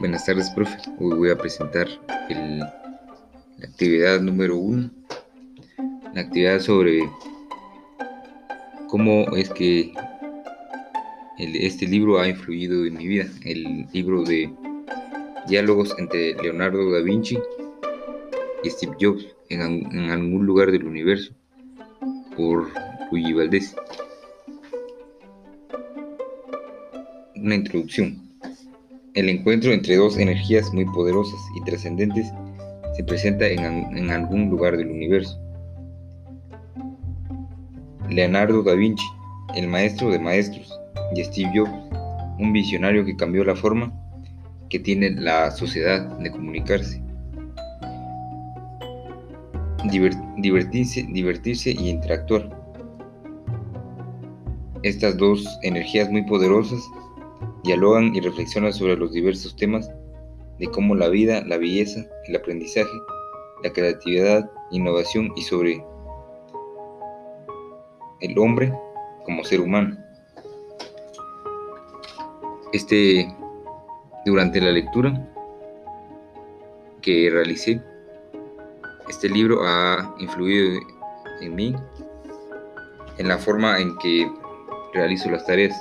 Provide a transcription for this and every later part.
Buenas tardes, profe. Hoy voy a presentar la actividad número uno, la actividad sobre cómo es que este libro ha influido en mi vida. El libro de diálogos entre Leonardo da Vinci y Steve Jobs en, algún lugar del universo por Luigi Valdés. Una introducción. El encuentro entre dos energías muy poderosas y trascendentes se presenta en, algún lugar del universo. Leonardo da Vinci, el maestro de maestros, y Steve Jobs, un visionario que cambió la forma que tiene la sociedad de comunicarse. divertirse, divertirse y interactuar. Estas dos energías muy poderosas dialogan y reflexionan sobre los diversos temas de cómo la vida, la belleza, el aprendizaje, la creatividad, innovación y sobre el hombre como ser humano. Este, durante la lectura que realicé, este libro ha influido en mí, en la forma en que realizo las tareas.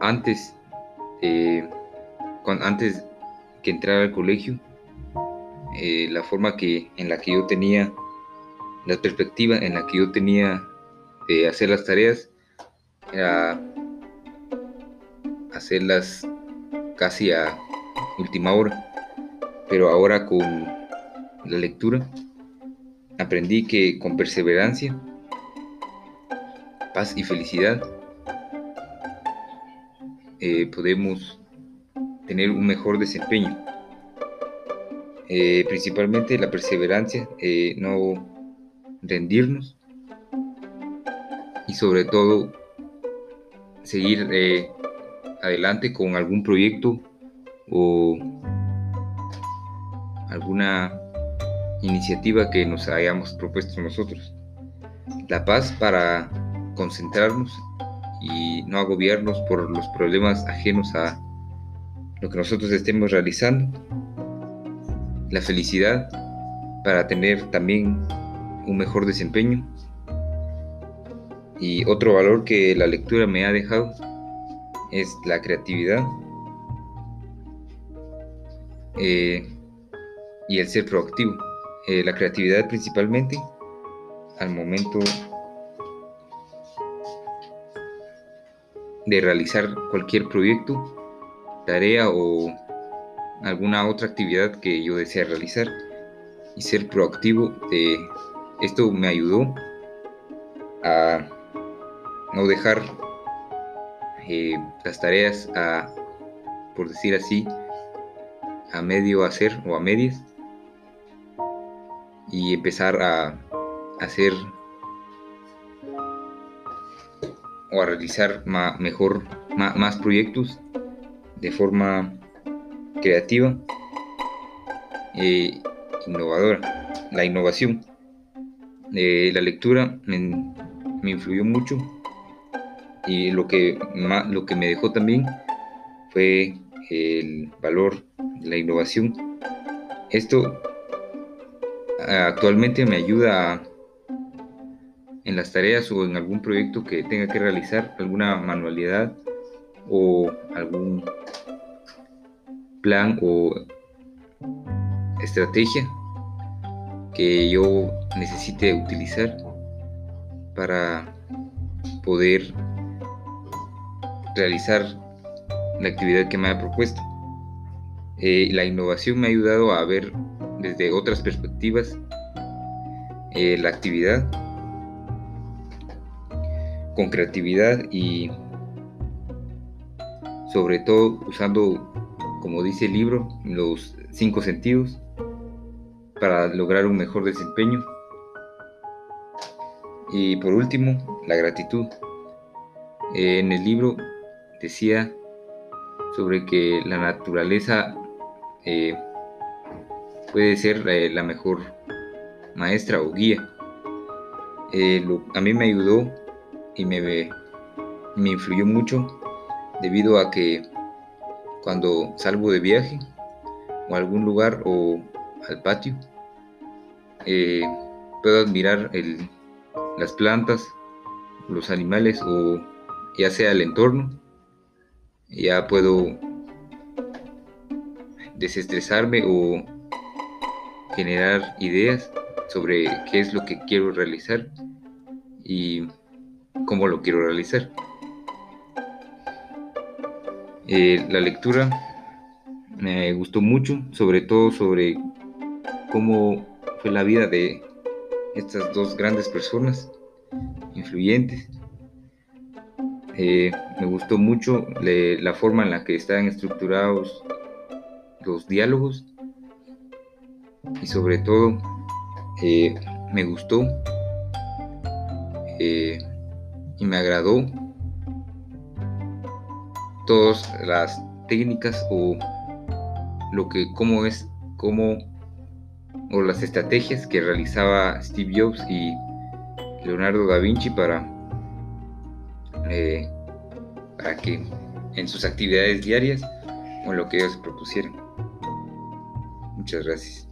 Antes, eh, antes que entrar al colegio, eh, la forma que, en la que yo tenía, la perspectiva en la que yo tenía de hacer las tareas, era hacerlas casi a última hora. Pero ahora con la lectura aprendí que con perseverancia, paz y felicidad eh, podemos tener un mejor desempeño. Eh, principalmente la perseverancia, eh, no rendirnos y sobre todo seguir adelante con algún proyecto o alguna iniciativa que nos hayamos propuesto nosotros. La paz para concentrarnos y no agobiarnos por los problemas ajenos a lo que nosotros estemos realizando. La felicidad para tener también un mejor desempeño. Y otro valor que la lectura me ha dejado es la creatividad eh, y el ser proactivo. Eh, la creatividad principalmente al momento de realizar cualquier proyecto, tarea o alguna otra actividad que yo desea realizar y ser proactivo. De, esto me ayudó a no dejar eh, las tareas a, por decir así, a medio hacer o a medias y empezar a hacer o a realizar mejor más proyectos de forma creativa e innovadora. La innovación. Eh, la lectura me, influyó mucho y lo que, lo que me dejó también fue el valor de la innovación. Esto actualmente me ayuda a en las tareas o en algún proyecto que tenga que realizar, alguna manualidad o algún plan o estrategia que yo necesite utilizar para poder realizar la actividad que me ha propuesto. Eh, la innovación me ha ayudado a ver desde otras perspectivas eh, la actividad con creatividad y sobre todo usando, como dice el libro, los cinco sentidos para lograr un mejor desempeño. Y por último, la gratitud. en el libro decía sobre que la naturaleza eh, puede ser eh, la mejor maestra o guía. Eh, a mí me ayudó y me, me influyó mucho debido a que cuando salgo de viaje o a algún lugar o al patio, eh, puedo admirar las plantas, los animales o ya sea el entorno. Ya puedo desestresarme o generar ideas sobre qué es lo que quiero realizar y cómo lo quiero realizar. Eh, la lectura me gustó mucho, sobre todo sobre cómo fue la vida de estas dos grandes personas influyentes. Eh, me gustó mucho la forma en la que están estructurados los diálogos y sobre todo eh, me gustó y me agradó todas las técnicas o lo que cómo es cómo o las estrategias que realizaba Steve Jobs y Leonardo da Vinci para eh, para que en sus actividades diarias o en lo que ellos propusieran. Muchas gracias.